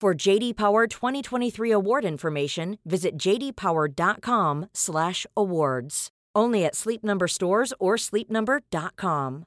For JD Power 2023 award information, visit jdpower.com/awards. Only at Sleep Number stores or sleepnumber.com.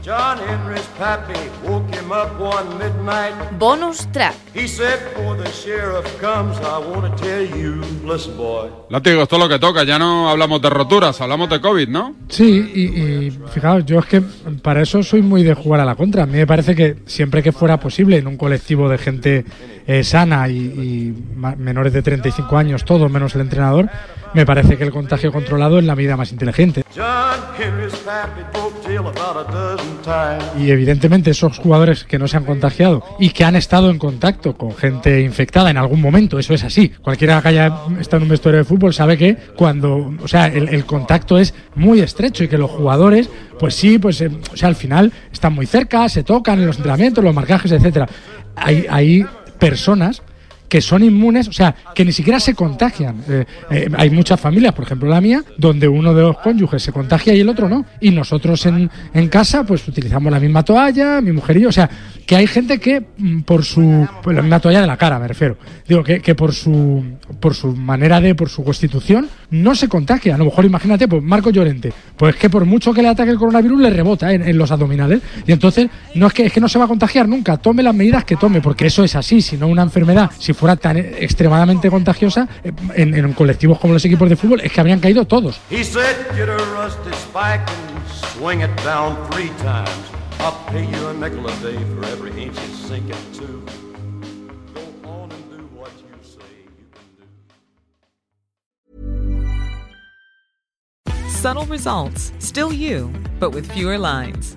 John Henry's pappy woke him up one midnight. Bonus track. He said, Before the sheriff comes, I want to tell you, listen, boy. Látigo, esto es lo que toca. Ya no hablamos de roturas, hablamos de COVID, ¿no? Sí, y, y fijaos, yo es que para eso soy muy de jugar a la contra. A mí me parece que siempre que fuera posible en un colectivo de gente eh, sana y, menores de 35 años, todos menos el entrenador, me parece que el contagio controlado es la medida más inteligente. John Henry's pappy broke tail about a dozen times. Y evidentemente esos jugadores que no se han contagiado y que han estado en contacto con gente infectada en algún momento, eso es así. Cualquiera que haya estado en un vestuario de fútbol sabe que cuando, o sea, el, el contacto es muy estrecho y que los jugadores, pues sí, pues, eh, o sea, al final están muy cerca, se tocan en los entrenamientos, los marcajes, etcétera. Hay, hay personas que son inmunes, o sea, que ni siquiera se contagian. Eh, eh, hay muchas familias, por ejemplo la mía, donde uno de los cónyuges se contagia y el otro no. Y nosotros en, en casa, pues utilizamos la misma toalla, mi mujer y yo. O sea, que hay gente que mm, por su. Pues, la misma toalla de la cara, me refiero. Digo, que, que por su por su manera de, por su constitución, no se contagia. A lo mejor imagínate, pues Marco Llorente, pues que por mucho que le ataque el coronavirus, le rebota en, los abdominales. Y entonces, no es que, es que no se va a contagiar nunca. Tome las medidas que tome, porque eso es así. Si no una enfermedad, si fuera fuera tan extremadamente contagiosa eh, en, en colectivos como los equipos de fútbol, es que habrían caído todos. Subtle results, still you, but with fewer lines.